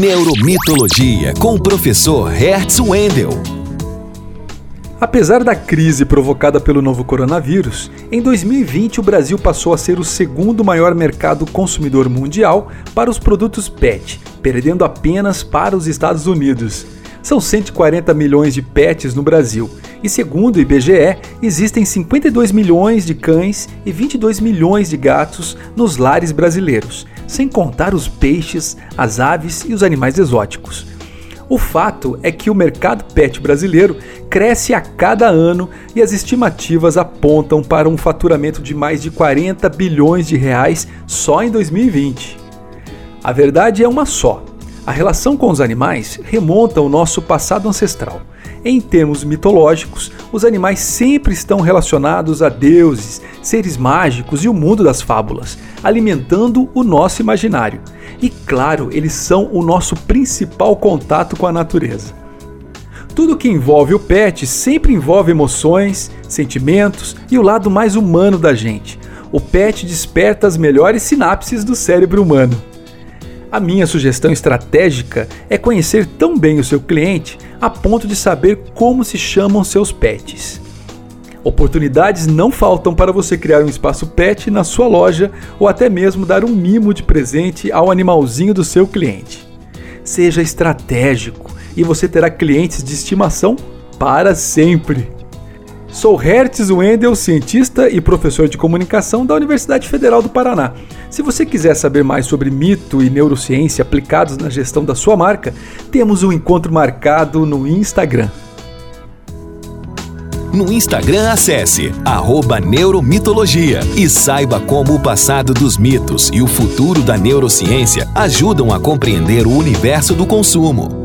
Neuromitologia com o professor Hertz Wendel. Apesar da crise provocada pelo novo coronavírus, em 2020 o Brasil passou a ser o segundo maior mercado consumidor mundial para os produtos PET, perdendo apenas para os Estados Unidos. São 140 milhões de pets no Brasil, e segundo o IBGE, existem 52 milhões de cães e 22 milhões de gatos nos lares brasileiros, sem contar os peixes, as aves e os animais exóticos. O fato é que o mercado pet brasileiro cresce a cada ano e as estimativas apontam para um faturamento de mais de 40 bilhões de reais só em 2020. A verdade é uma só. A relação com os animais remonta ao nosso passado ancestral. Em termos mitológicos, os animais sempre estão relacionados a deuses, seres mágicos e o mundo das fábulas, alimentando o nosso imaginário. E claro, eles são o nosso principal contato com a natureza. Tudo que envolve o pet sempre envolve emoções, sentimentos e o lado mais humano da gente. O pet desperta as melhores sinapses do cérebro humano. A minha sugestão estratégica é conhecer tão bem o seu cliente a ponto de saber como se chamam seus pets. Oportunidades não faltam para você criar um espaço pet na sua loja ou até mesmo dar um mimo de presente ao animalzinho do seu cliente. Seja estratégico e você terá clientes de estimação para sempre. Sou Hertz Wendel, cientista e professor de comunicação da Universidade Federal do Paraná. Se você quiser saber mais sobre mito e neurociência aplicados na gestão da sua marca, temos um encontro marcado no Instagram. No Instagram, acesse Neuromitologia e saiba como o passado dos mitos e o futuro da neurociência ajudam a compreender o universo do consumo.